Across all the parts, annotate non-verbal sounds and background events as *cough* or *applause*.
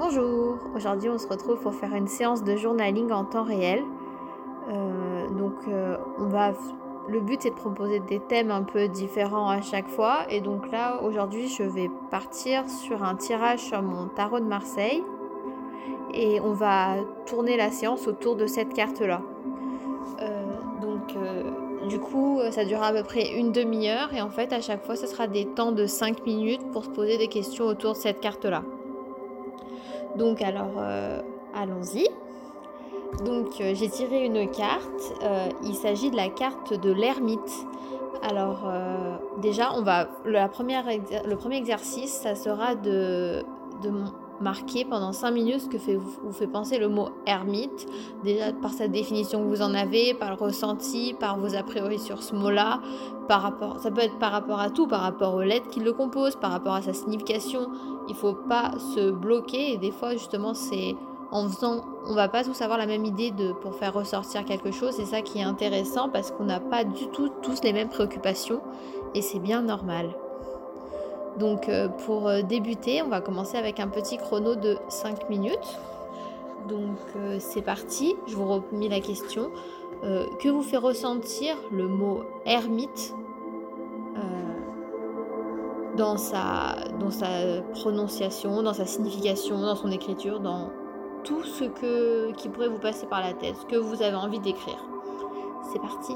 Bonjour, aujourd'hui on se retrouve pour faire une séance de journaling en temps réel. Euh, donc euh, on va, le but c'est de proposer des thèmes un peu différents à chaque fois. Et donc là aujourd'hui je vais partir sur un tirage sur mon tarot de Marseille. Et on va tourner la séance autour de cette carte là. Euh, donc du coup ça durera à peu près une demi-heure et en fait à chaque fois ce sera des temps de 5 minutes pour se poser des questions autour de cette carte là. Donc alors, euh, allons-y. Donc euh, j'ai tiré une carte. Euh, il s'agit de la carte de l'ermite. Alors déjà, on va le premier exercice, ça sera de, de marquer pendant 5 minutes ce que vous fait penser le mot ermite. Déjà par sa définition que vous en avez, par le ressenti, par vos a priori sur ce mot-là, par rapport, ça peut être par rapport à tout, par rapport aux lettres qui le composent, par rapport à sa signification. Il faut pas se bloquer et des fois justement c'est en faisant, on va pas tous avoir la même idée de pour faire ressortir quelque chose. C'est ça qui est intéressant parce qu'on n'a pas du tout tous les mêmes préoccupations et c'est bien normal. Donc euh, pour euh, débuter, on va commencer avec un petit chrono de 5 minutes. Donc euh, c'est parti, je vous remets la question. que vous fait ressentir le mot ermite dans, sa, dans prononciation, dans sa signification, dans son écriture, dans tout ce que, qui pourrait vous passer par la tête, ce que vous avez envie d'écrire? C'est parti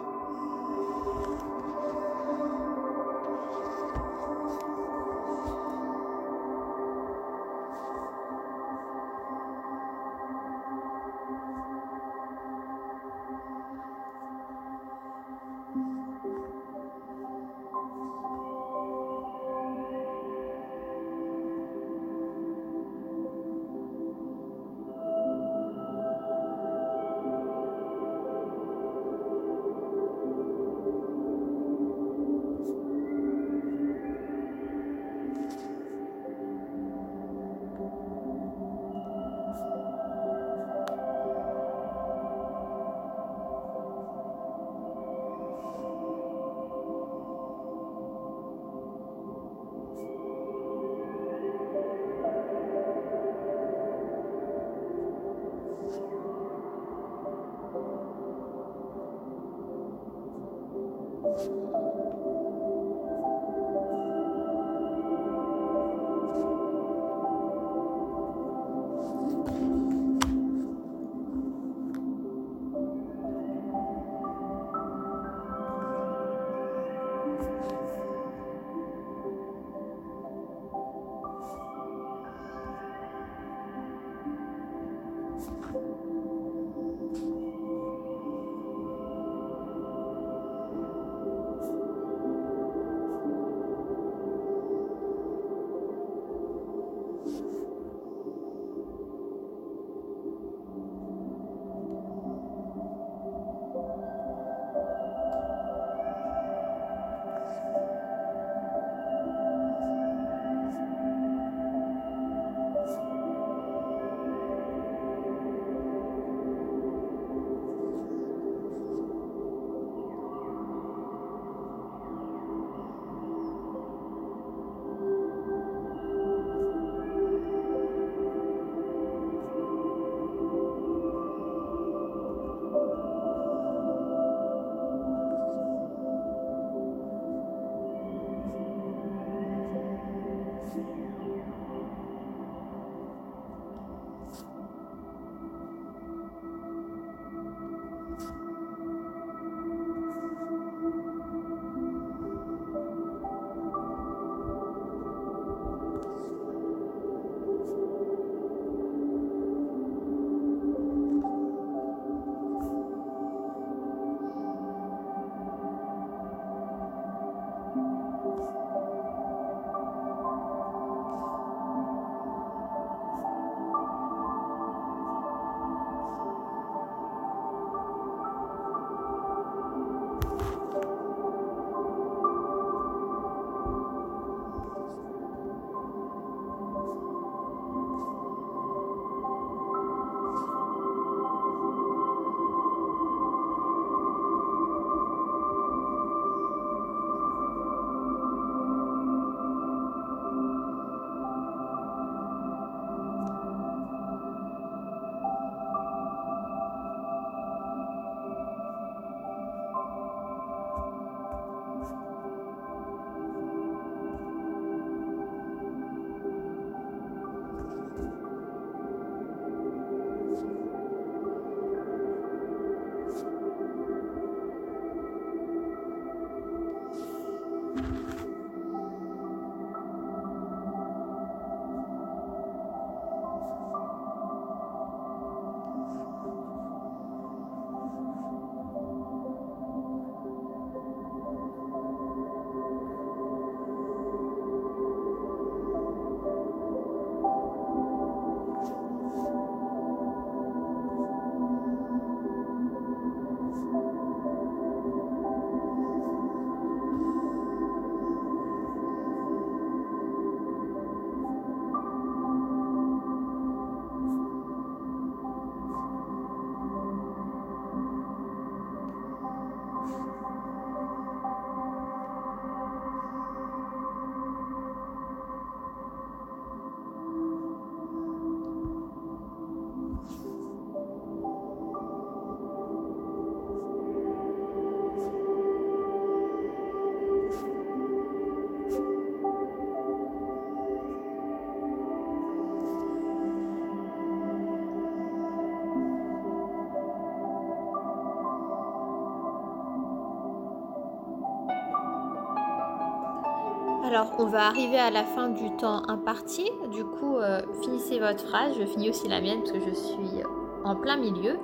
Alors, on va arriver à la fin du temps imparti. Du coup, euh, finissez votre phrase. Je finis aussi la mienne parce que je suis en plein milieu.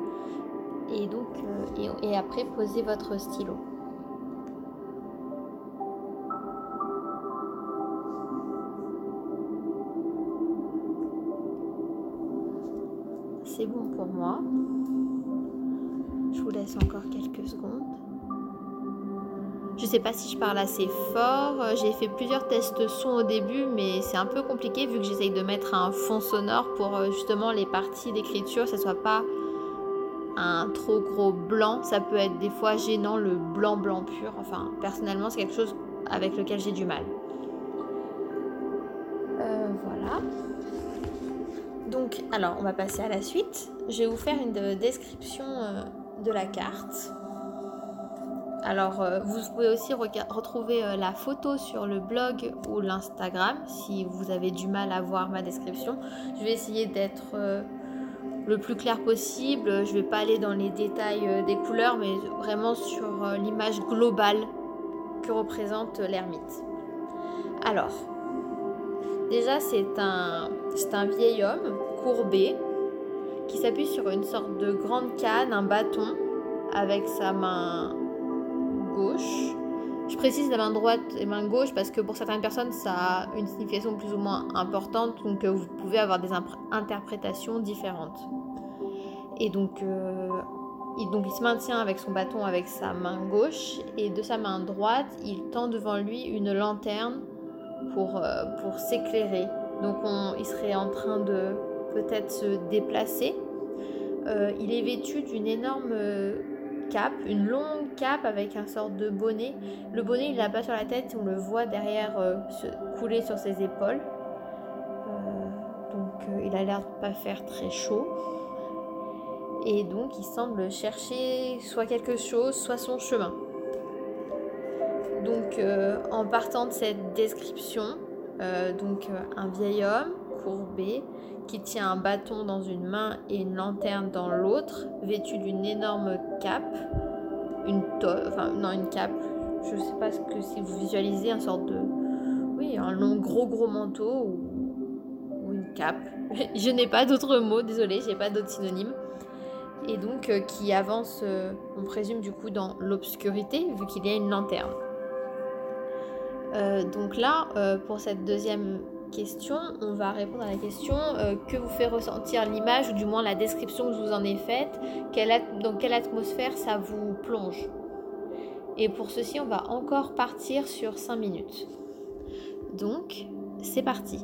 Et donc, euh, et, et après, posez votre stylo. Sais pas si je parle assez fort. J'ai fait plusieurs tests son au début, mais c'est un peu compliqué vu que j'essaye de mettre un fond sonore pour euh, justement les parties d'écriture, ça soit pas un trop gros blanc. Ça peut être des fois gênant le blanc blanc pur. Enfin, personnellement, c'est quelque chose avec lequel j'ai du mal. Euh, voilà. Donc, alors, on va passer à la suite. Je vais vous faire une description euh, de la carte. Alors, euh, vous pouvez aussi retrouver euh, la photo sur le blog ou l'Instagram si vous avez du mal à voir ma description. Je vais essayer d'être euh, le plus clair possible. Je ne vais pas aller dans les détails des couleurs, mais vraiment sur l'image globale que représente l'ermite. Alors, déjà, c'est un, un vieil homme courbé qui s'appuie sur une sorte de grande canne, un bâton, avec sa main Je précise la main droite et main gauche parce que pour certaines personnes, ça a une signification plus ou moins importante, donc euh, vous pouvez avoir des interprétations différentes. Et donc, euh, il, donc, il se maintient avec son bâton avec sa main gauche et de sa main droite, il tend devant lui une lanterne pour, euh, pour s'éclairer. Donc, il serait en train de peut-être se déplacer. il est vêtu d'une énorme une longue cape avec un sort de bonnet. Le bonnet, il l'a pas sur la tête, on le voit derrière euh, se couler sur ses épaules. Euh, donc euh, il a l'air de pas faire très chaud. Et donc il semble chercher soit quelque chose, soit son chemin. Donc en partant de cette description, donc un vieil homme qui tient un bâton dans une main et une lanterne dans l'autre, vêtu d'une énorme cape, une enfin non une cape, je sais pas ce que si vous visualisez un sorte de, oui un long gros gros manteau ou, une cape. *laughs* je n'ai pas d'autres mots, désolé, j'ai pas d'autres synonymes. Et donc euh, qui avance, euh, on présume du coup dans l'obscurité vu qu'il y a une lanterne. Euh, donc là, pour cette deuxième question, on va répondre à la question euh, que vous fait ressentir l'image, ou du moins la description que je vous en ai faite, dans quelle atmosphère ça vous plonge? Et pour ceci, on va encore partir sur 5 minutes. Donc, c'est parti.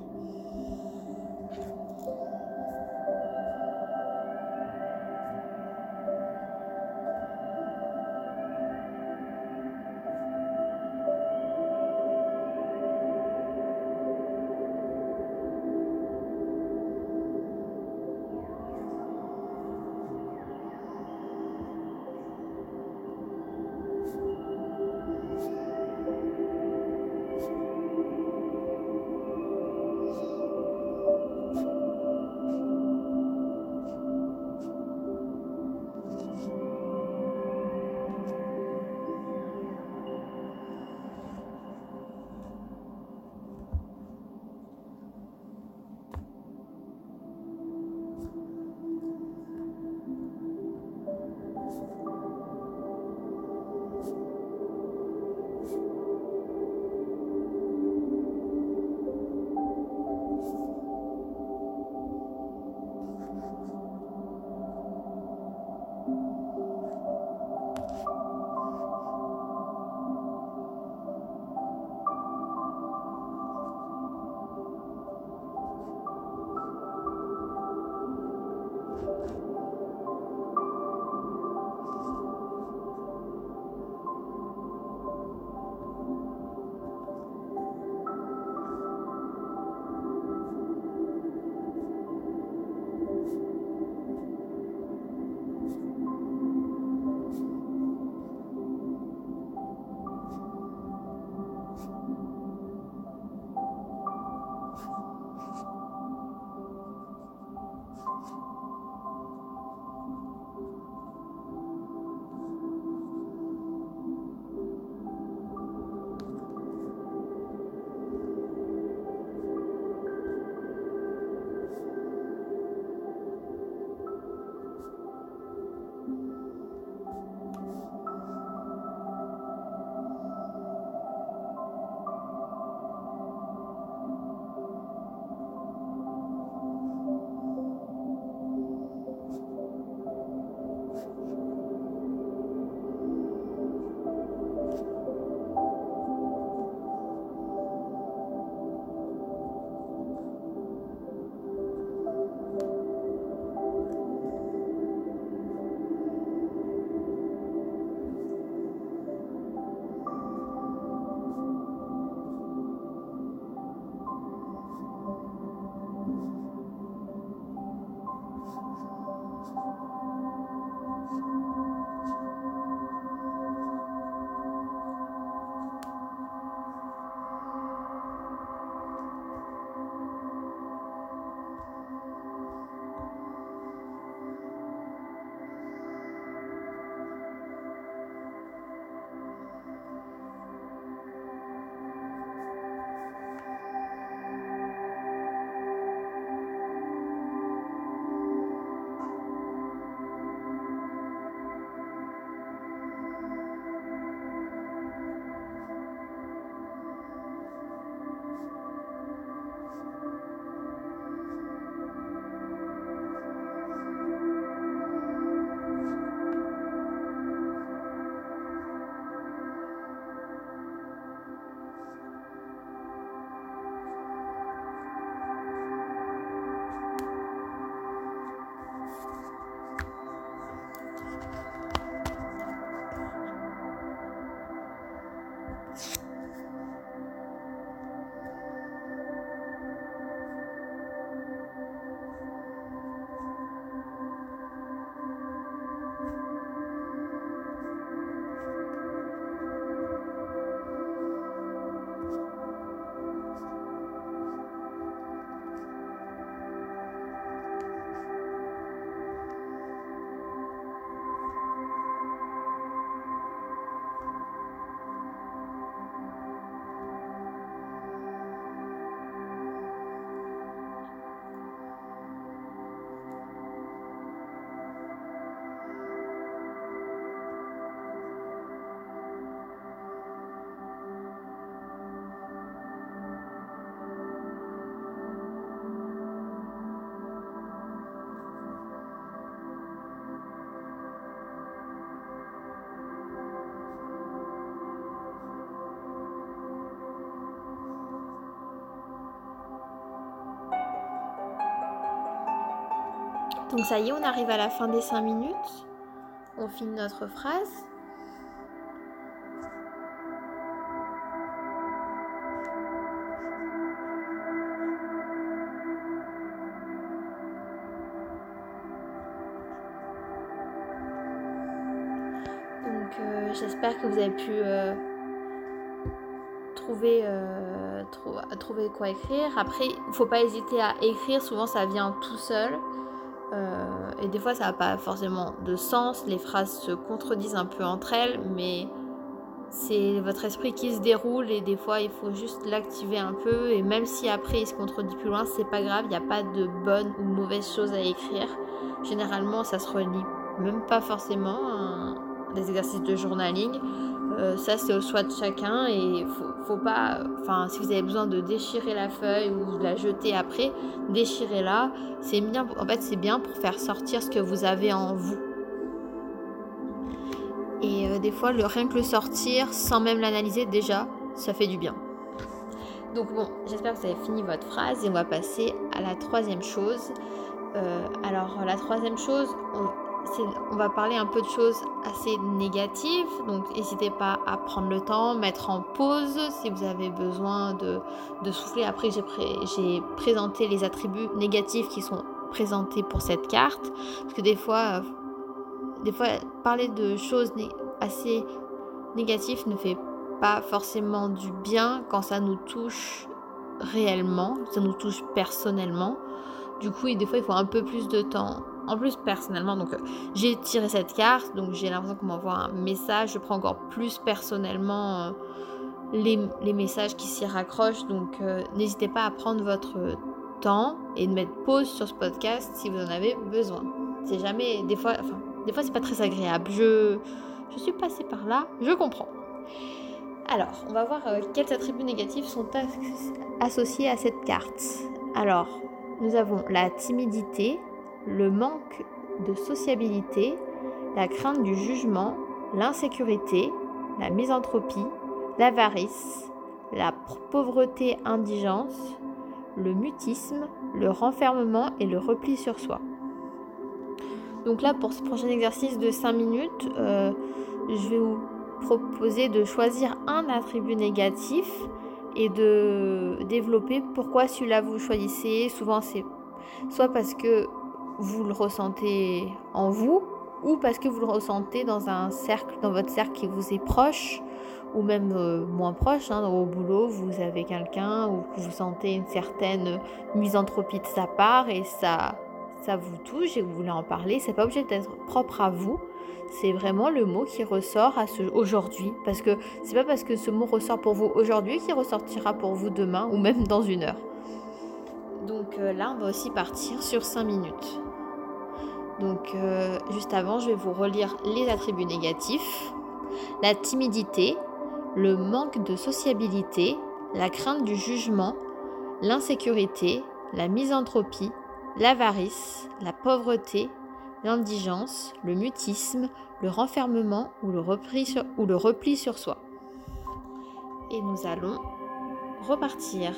Donc ça y est, on arrive à la fin des 5 minutes. On finit notre phrase. Donc euh, j'espère que vous avez pu euh, trouver, euh, trouver quoi écrire. Après, il ne faut pas hésiter à écrire, souvent ça vient tout seul. Et des fois ça n'a pas forcément de sens, les phrases se contredisent un peu entre elles, mais c'est votre esprit qui se déroule et des fois il faut juste l'activer un peu et même si après il se contredit plus loin, c'est pas grave, il n'y a pas de bonne ou mauvaise chose à écrire. Généralement ça se relie même pas forcément des exercices de journaling. Euh, ça, c'est au choix de chacun et faut, pas. Enfin, si vous avez besoin de déchirer la feuille ou de la jeter après, déchirez-la. C'est bien. En fait, c'est bien pour faire sortir ce que vous avez en vous. Et euh, des fois, le rien que le sortir, sans même l'analyser, déjà, ça fait du bien. Donc bon, j'espère que vous avez fini votre phrase et on va passer à la troisième chose. Euh, alors la troisième chose, on, on va parler un peu de choses assez négatives, donc n'hésitez pas à prendre le temps, mettre en pause si vous avez besoin de, souffler. Après, j'ai présenté les attributs négatifs qui sont présentés pour cette carte, parce que des fois, parler de choses assez négatives ne fait pas forcément du bien quand ça nous touche réellement, ça nous touche personnellement. Du coup, des fois, il faut un peu plus de temps en plus, personnellement, donc euh, j'ai tiré cette carte, donc j'ai l'impression qu'on m'envoie un message. Je prends encore plus personnellement euh, les, messages qui s'y raccrochent. Donc euh, n'hésitez pas à prendre votre temps et de mettre pause sur ce podcast si vous en avez besoin. C'est jamais, des fois, enfin, des c'est pas très agréable. Je, je suis passée par là, je comprends. Alors, on va voir quels attributs négatifs sont associés à cette carte. Alors, nous avons la timidité, le manque de sociabilité, la crainte du jugement, l'insécurité, la misanthropie, l'avarice, la pauvreté indigence, le mutisme, le renfermement et le repli sur soi. Donc là, pour ce prochain exercice de 5 minutes, euh, je vais vous proposer de choisir un attribut négatif et de développer pourquoi celui-là vous choisissez. Souvent, c'est soit parce que vous le ressentez en vous ou parce que vous le ressentez dans un cercle, dans votre cercle qui vous est proche ou même euh, moins proche. Hein, au boulot, vous avez quelqu'un ou vous sentez une certaine misanthropie de sa part et ça, ça vous touche et vous voulez en parler. C'est pas obligé d'être propre à vous. C'est vraiment le mot qui ressort à ce aujourd'hui. Parce que c'est pas parce que ce mot ressort pour vous aujourd'hui qu'il ressortira pour vous demain ou même dans une heure. Donc euh, là, on va aussi partir sur 5 minutes. Donc euh, juste avant, je vais vous relire les attributs négatifs. La timidité, le manque de sociabilité, la crainte du jugement, l'insécurité, la misanthropie, l'avarice, la pauvreté, l'indigence, le mutisme, le renfermement ou le, sur, ou le repli sur soi. Et nous allons repartir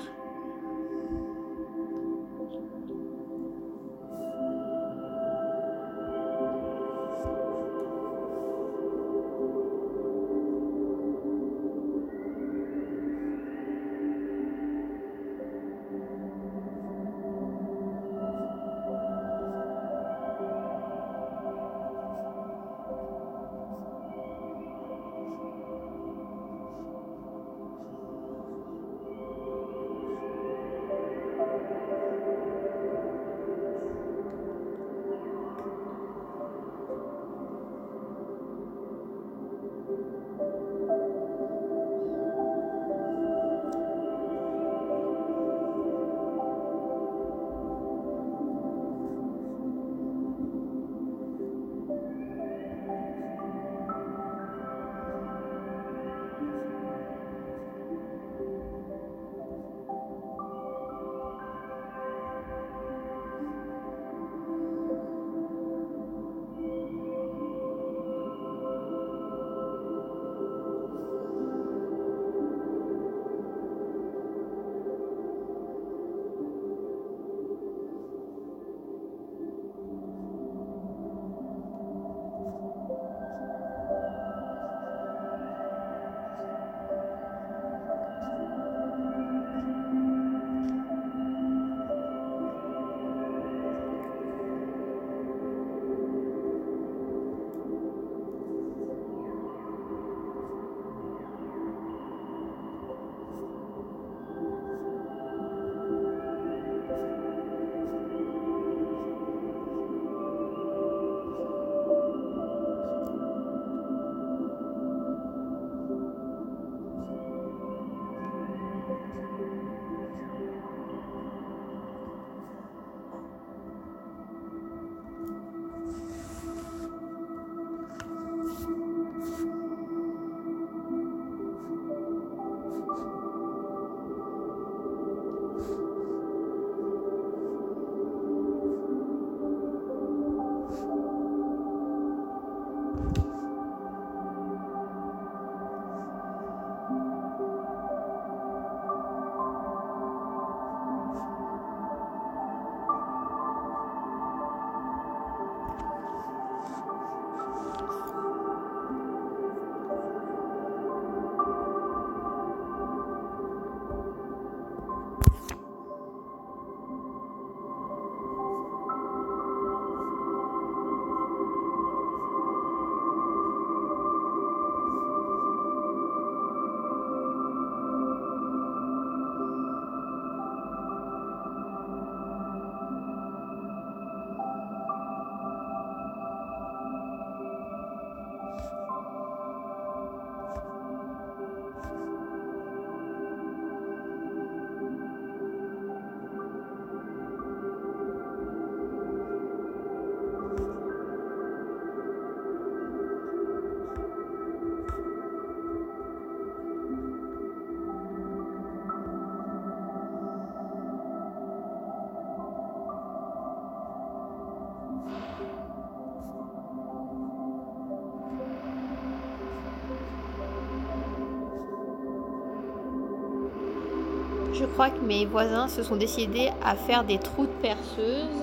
Je crois que mes voisins se sont décidés à faire des trous de perceuse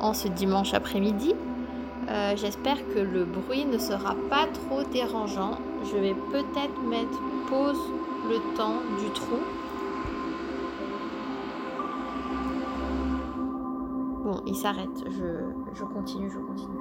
en ce dimanche après-midi. Euh, j'espère que le bruit ne sera pas trop dérangeant. Je vais peut-être mettre pause le temps du trou. Bon, il s'arrête. Je, je continue, je continue.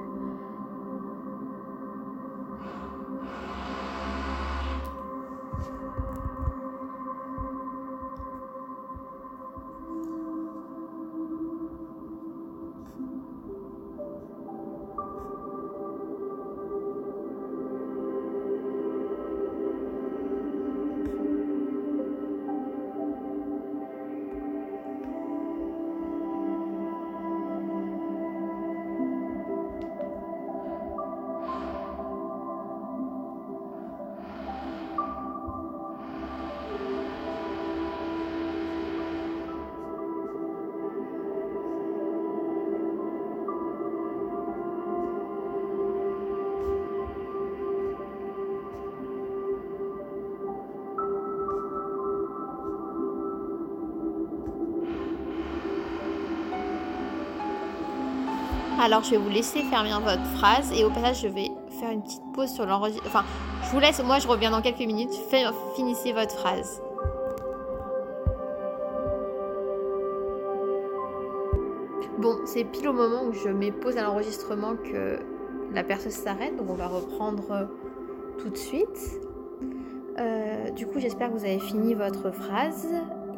Alors je vais vous laisser faire bien votre phrase et au passage je vais faire une petite pause sur l'enregistrement. Enfin, je vous laisse, moi je reviens dans quelques minutes. finissez votre phrase. Bon, c'est pile au moment où je mets pause à l'enregistrement que la personne s'arrête, donc on va reprendre euh, tout de suite. Euh, du coup, j'espère que vous avez fini votre phrase.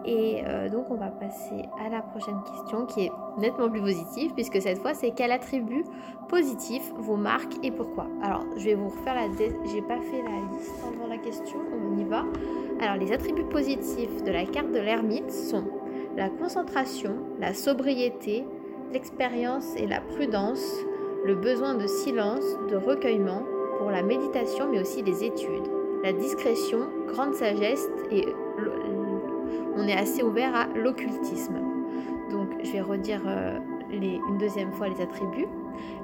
Et euh, donc on va passer à la prochaine question qui est nettement plus positive puisque cette fois c'est quel attribut positif vous marque et pourquoi? Alors je vais vous refaire la... J'ai pas fait la liste avant la question, on y va. Alors les attributs positifs de la carte de l'ermite sont la concentration, la sobriété, l'expérience et la prudence, le besoin de silence, de recueillement pour la méditation mais aussi les études, la discrétion, grande sagesse et on est assez ouvert à l'occultisme. Donc je vais redire euh, une deuxième fois les attributs.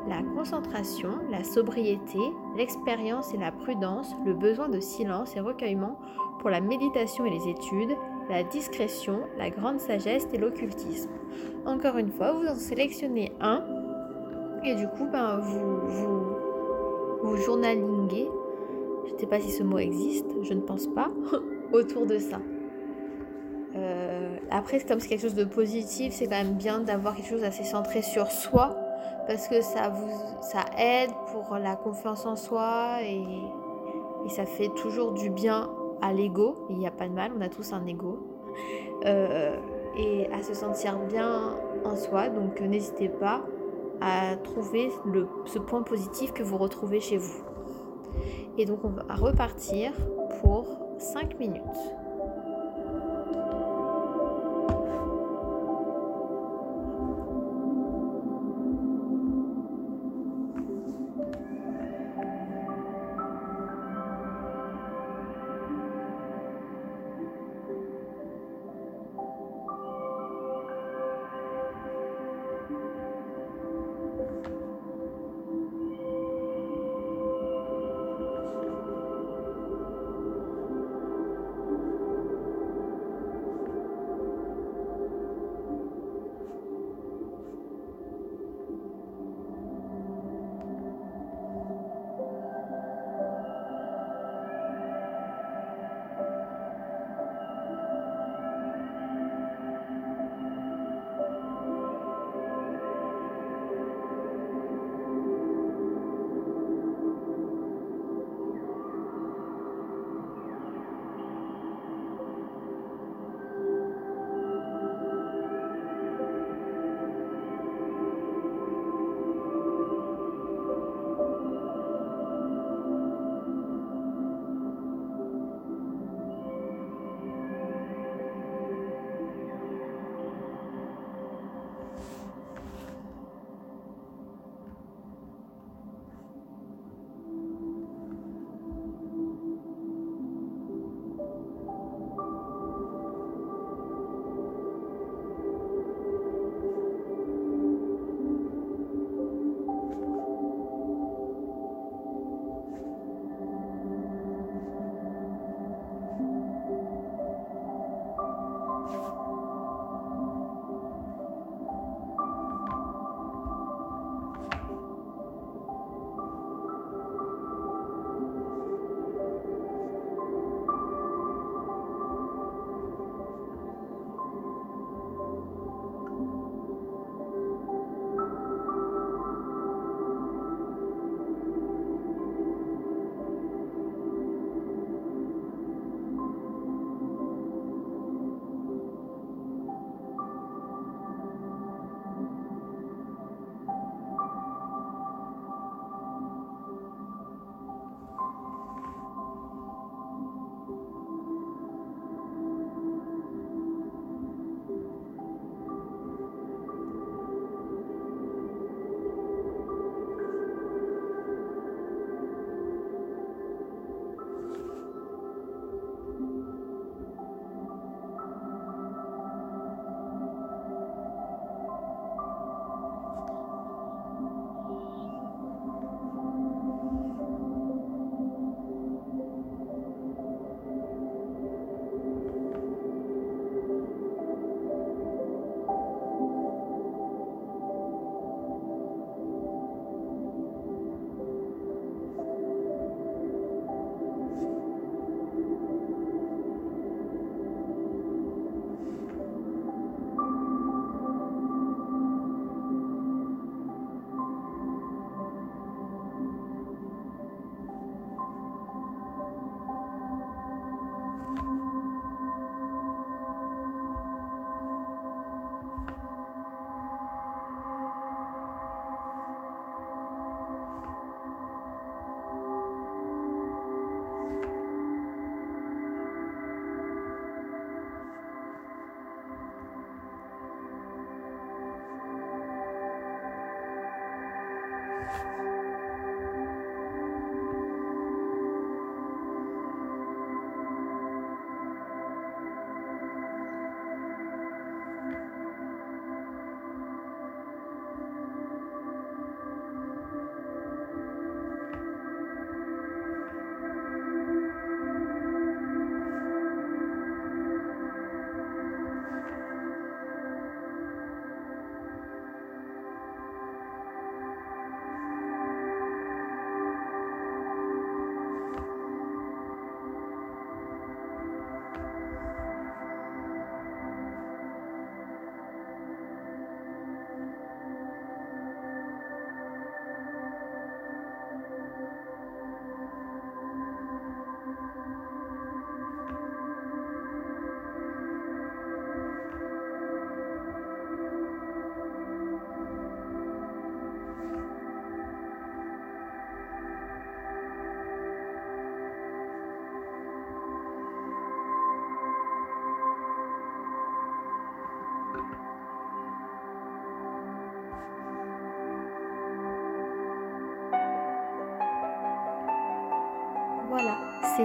La concentration, la sobriété, l'expérience et la prudence, le besoin de silence et recueillement pour la méditation et les études, la discrétion, la grande sagesse et l'occultisme. Encore une fois, vous en sélectionnez un et du coup, ben, vous, vous, vous journalinguez, je ne sais pas si ce mot existe, je ne pense pas, *laughs* autour de ça. Euh, après, comme c'est quelque chose de positif, c'est quand même bien d'avoir quelque chose assez centré sur soi parce que ça vous ça aide pour la confiance en soi et, ça fait toujours du bien à l'ego. Il n'y a pas de mal, on a tous un ego. Euh, et à se sentir bien en soi. Donc n'hésitez pas à trouver ce point positif que vous retrouvez chez vous. Et donc on va repartir pour 5 minutes.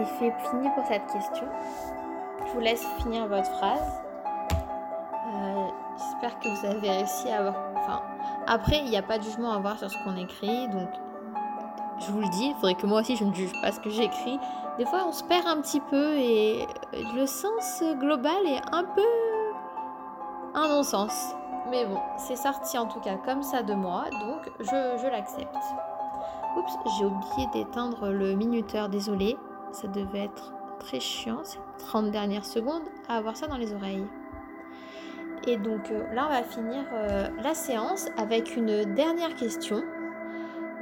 Fait fini pour cette question. Je vous laisse finir votre phrase. Euh, j'espère que vous avez réussi à avoir. Enfin, après, il n'y a pas de jugement à avoir sur ce qu'on écrit, donc je vous le dis, il faudrait que moi aussi je ne juge pas ce que j'écris. Des fois, on se perd un petit peu et le sens global est un peu un non-sens. Mais bon, c'est sorti en tout cas comme ça de moi, donc je, je l'accepte. Oups, j'ai oublié d'éteindre le minuteur, désolé. Ça devait être très chiant, ces 30 dernières secondes, à avoir ça dans les oreilles. Et donc euh, là, on va finir euh, la séance avec une dernière question.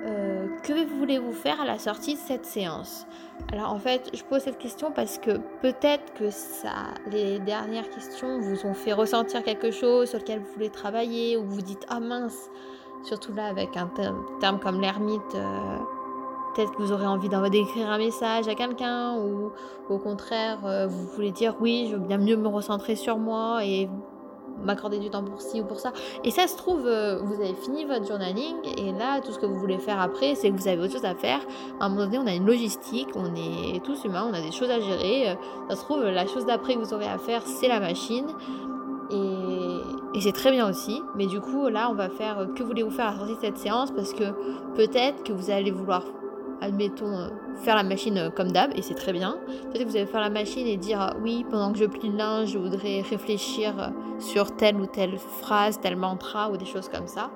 Euh, que voulez-vous faire à la sortie de cette séance? Alors en fait, je pose cette question parce que peut-être que ça, les dernières questions vous ont fait ressentir quelque chose sur lequel vous voulez travailler ou vous dites ah mince, Surtout là, avec un terme, comme l'ermite, peut-être que vous aurez envie d'écrire un message à quelqu'un, ou au contraire, euh, vous voulez dire oui, je veux bien mieux me recentrer sur moi et m'accorder du temps pour ci ou pour ça. Et ça se trouve, euh, vous avez fini votre journaling et là, tout ce que vous voulez faire après, c'est que vous avez autre chose à faire. À un moment donné, on a une logistique, on est tous humains, on a des choses à gérer. Ça se trouve, la chose d'après que vous aurez à faire, c'est la machine. Et, c'est très bien aussi. Mais du coup, là, on va faire euh, que voulez-vous faire à la sortie de cette séance parce que peut-être que vous allez vouloir, admettons, euh, faire la machine euh, comme d'hab et c'est très bien. Peut-être que vous allez faire la machine et dire oui, pendant que je plie le linge, je voudrais réfléchir sur telle ou telle phrase, tel mantra ou des choses comme ça.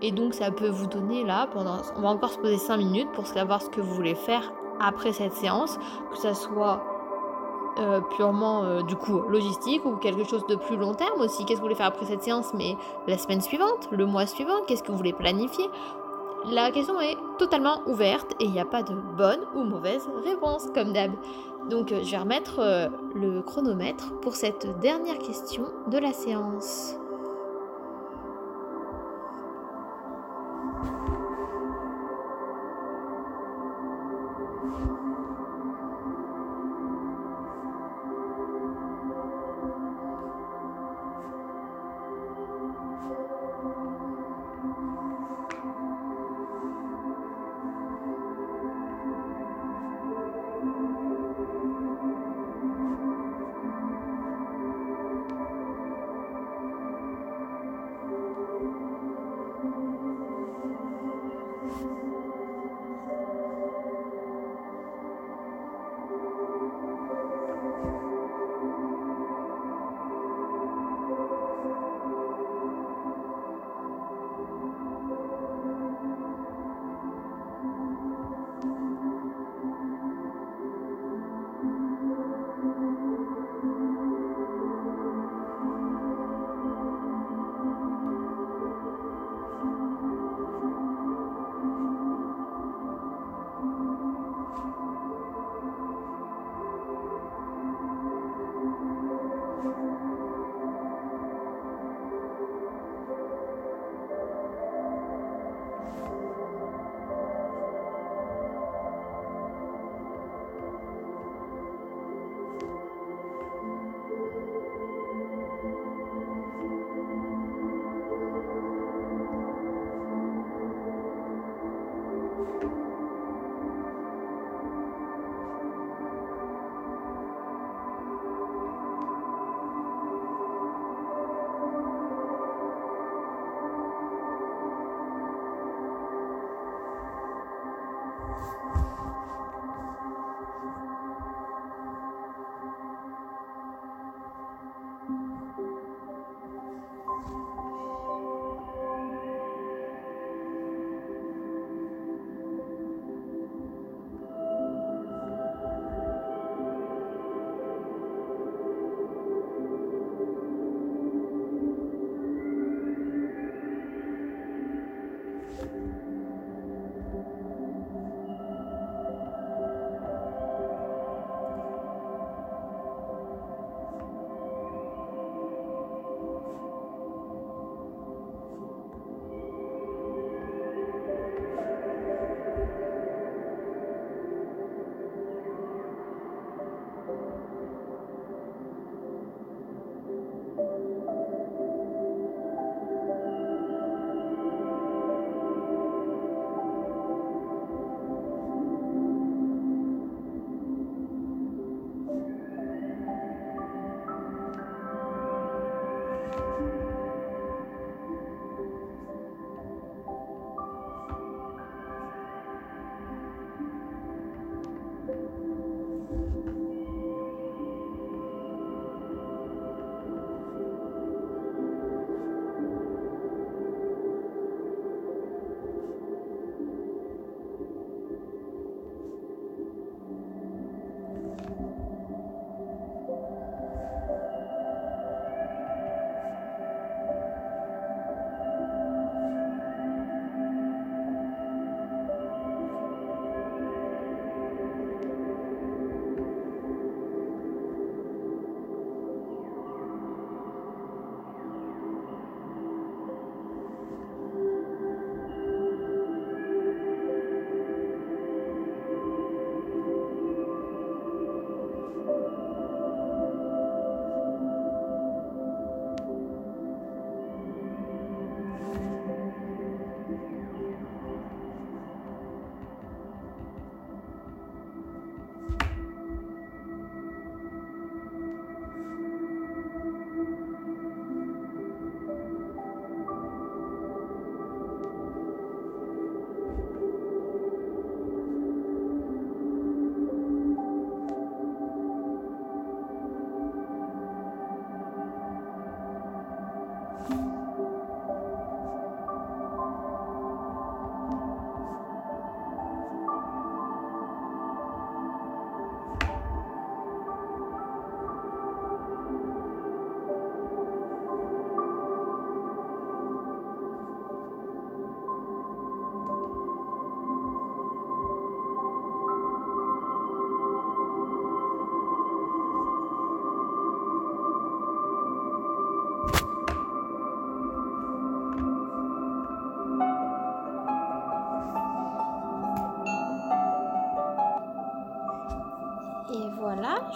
Et donc, ça peut vous donner là, pendant, on va encore se poser 5 minutes pour savoir ce que vous voulez faire après cette séance, que ça soit euh, purement euh, du coup logistique ou quelque chose de plus long terme aussi. Qu'est-ce que vous voulez faire après cette séance, mais la semaine suivante, le mois suivant, qu'est-ce que vous voulez planifier? La question est totalement ouverte et il n'y a pas de bonne ou mauvaise réponse comme d'hab. Donc euh, je vais remettre le chronomètre pour cette dernière question de la séance.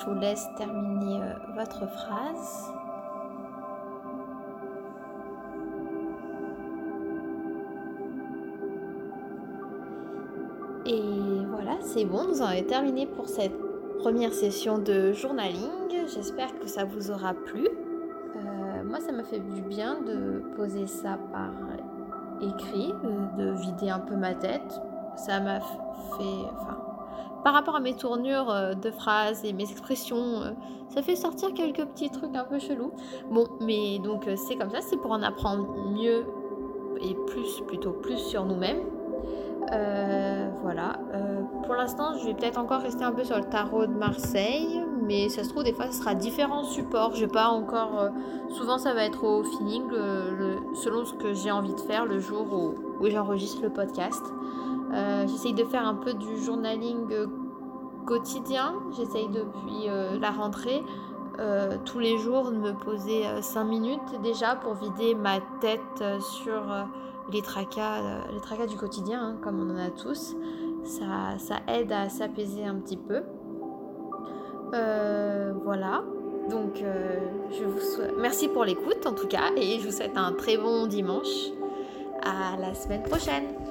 Vous laisse terminer euh, votre phrase. Et voilà, c'est bon, nous en avons terminé pour cette première session de journaling. J'espère que ça vous aura plu. Euh, moi, ça m'a fait du bien de poser ça par écrit, de vider un peu ma tête. Ça m'a fait, enfin, par rapport à mes tournures euh, de phrases et mes expressions, euh, ça fait sortir quelques petits trucs un peu chelous. Bon, mais donc euh, c'est comme ça, c'est pour en apprendre mieux et plus, plutôt plus sur nous-mêmes. voilà. pour l'instant, je vais peut-être encore rester un peu sur le tarot de Marseille, mais ça se trouve, des fois, ce sera différents supports. Je pas encore. souvent, ça va être au feeling, selon ce que j'ai envie de faire le jour où, où j'enregistre le podcast. Euh, j'essaye de faire un peu du journaling euh, quotidien. J'essaye depuis euh, la rentrée tous les jours de me poser 5 minutes déjà pour vider ma tête sur les tracas, les tracas du quotidien, hein, comme on en a tous. Ça, ça aide à s'apaiser un petit peu. voilà. Donc, je vous merci pour l'écoute en tout cas, et je vous souhaite un très bon dimanche. À la semaine prochaine.